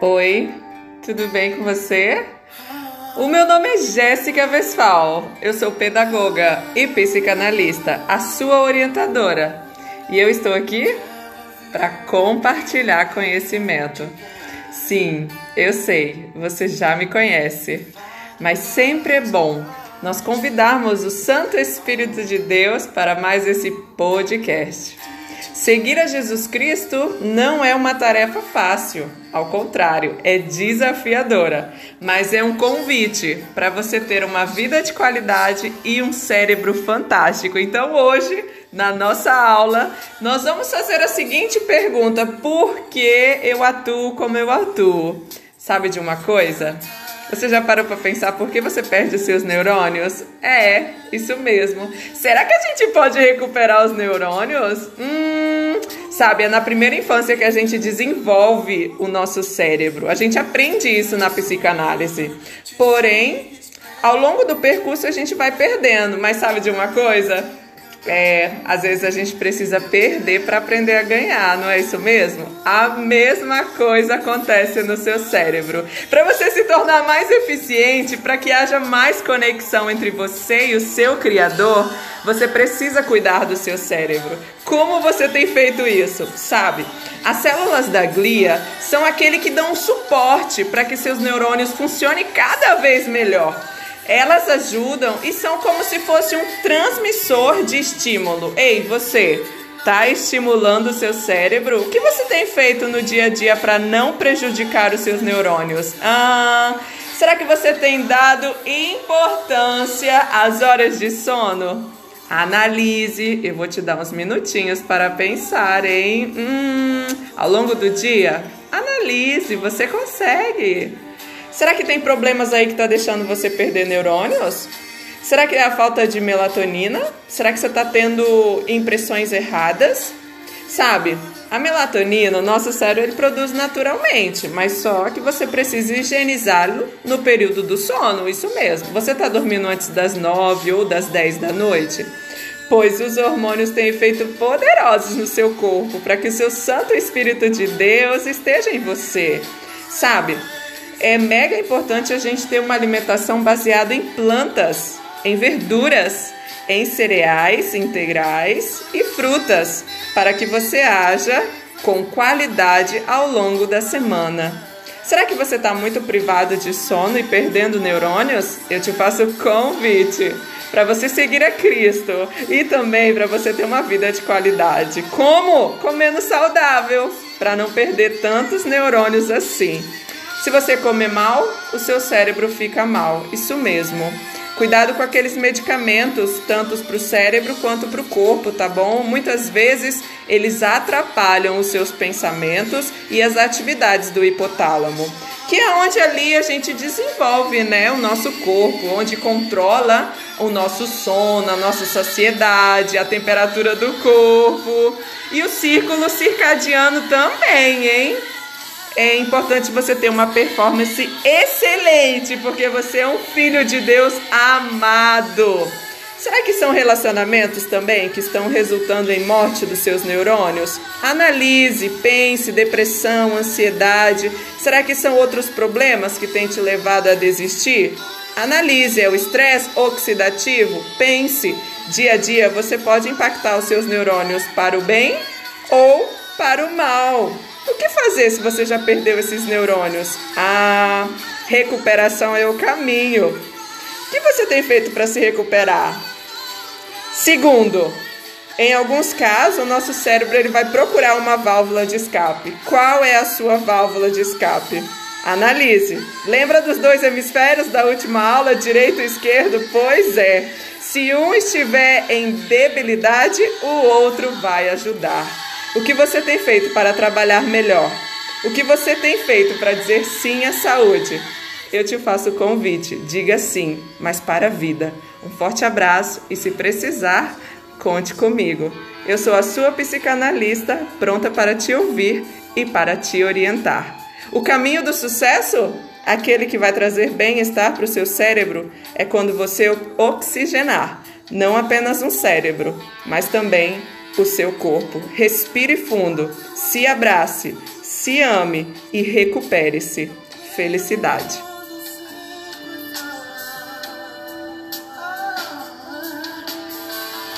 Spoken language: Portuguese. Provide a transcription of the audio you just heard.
Oi, tudo bem com você? O meu nome é Jéssica Vesfal, eu sou pedagoga e psicanalista, a sua orientadora. E eu estou aqui para compartilhar conhecimento. Sim, eu sei, você já me conhece, mas sempre é bom nós convidarmos o Santo Espírito de Deus para mais esse podcast. Seguir a Jesus Cristo não é uma tarefa fácil, ao contrário, é desafiadora, mas é um convite para você ter uma vida de qualidade e um cérebro fantástico. Então, hoje, na nossa aula, nós vamos fazer a seguinte pergunta: por que eu atuo como eu atuo? Sabe de uma coisa? Você já parou para pensar por que você perde os seus neurônios? É, isso mesmo. Será que a gente pode recuperar os neurônios? Hum, sabe, é na primeira infância que a gente desenvolve o nosso cérebro. A gente aprende isso na psicanálise. Porém, ao longo do percurso a gente vai perdendo. Mas sabe de uma coisa? É, às vezes a gente precisa perder para aprender a ganhar, não é isso mesmo? A mesma coisa acontece no seu cérebro. Para você se tornar mais eficiente, para que haja mais conexão entre você e o seu criador, você precisa cuidar do seu cérebro. Como você tem feito isso? Sabe? As células da glia são aquele que dão suporte para que seus neurônios funcionem cada vez melhor. Elas ajudam e são como se fosse um transmissor de estímulo. Ei, você, tá estimulando o seu cérebro? O que você tem feito no dia a dia para não prejudicar os seus neurônios? Ah, será que você tem dado importância às horas de sono? Analise, eu vou te dar uns minutinhos para pensar, hein? Hum, ao longo do dia, analise, você consegue. Será que tem problemas aí que está deixando você perder neurônios? Será que é a falta de melatonina? Será que você está tendo impressões erradas? Sabe, a melatonina, o nosso cérebro ele produz naturalmente, mas só que você precisa higienizá-lo no período do sono, isso mesmo. Você está dormindo antes das 9 ou das 10 da noite? Pois os hormônios têm efeito poderosos no seu corpo para que o seu Santo Espírito de Deus esteja em você. Sabe, é mega importante a gente ter uma alimentação baseada em plantas, em verduras, em cereais integrais e frutas, para que você haja com qualidade ao longo da semana. Será que você está muito privado de sono e perdendo neurônios? Eu te faço o convite para você seguir a Cristo e também para você ter uma vida de qualidade. Como? Comendo saudável, para não perder tantos neurônios assim. Se você comer mal, o seu cérebro fica mal. Isso mesmo. Cuidado com aqueles medicamentos, tanto para o cérebro quanto para o corpo, tá bom? Muitas vezes eles atrapalham os seus pensamentos e as atividades do hipotálamo, que é onde ali a gente desenvolve, né, o nosso corpo, onde controla o nosso sono, a nossa saciedade, a temperatura do corpo e o círculo circadiano também, hein? É importante você ter uma performance excelente, porque você é um filho de Deus amado. Será que são relacionamentos também que estão resultando em morte dos seus neurônios? Analise, pense, depressão, ansiedade. Será que são outros problemas que têm te levado a desistir? Analise, é o estresse oxidativo? Pense, dia a dia você pode impactar os seus neurônios para o bem ou para o mal. O que fazer se você já perdeu esses neurônios? Ah, recuperação é o caminho. O que você tem feito para se recuperar? Segundo, em alguns casos, o nosso cérebro ele vai procurar uma válvula de escape. Qual é a sua válvula de escape? Analise. Lembra dos dois hemisférios da última aula, direito e esquerdo? Pois é. Se um estiver em debilidade, o outro vai ajudar. O que você tem feito para trabalhar melhor? O que você tem feito para dizer sim à saúde? Eu te faço o convite, diga sim, mas para a vida. Um forte abraço e se precisar, conte comigo. Eu sou a sua psicanalista, pronta para te ouvir e para te orientar. O caminho do sucesso? Aquele que vai trazer bem-estar para o seu cérebro é quando você oxigenar não apenas um cérebro, mas também o seu corpo. Respire fundo, se abrace, se ame e recupere-se. Felicidade.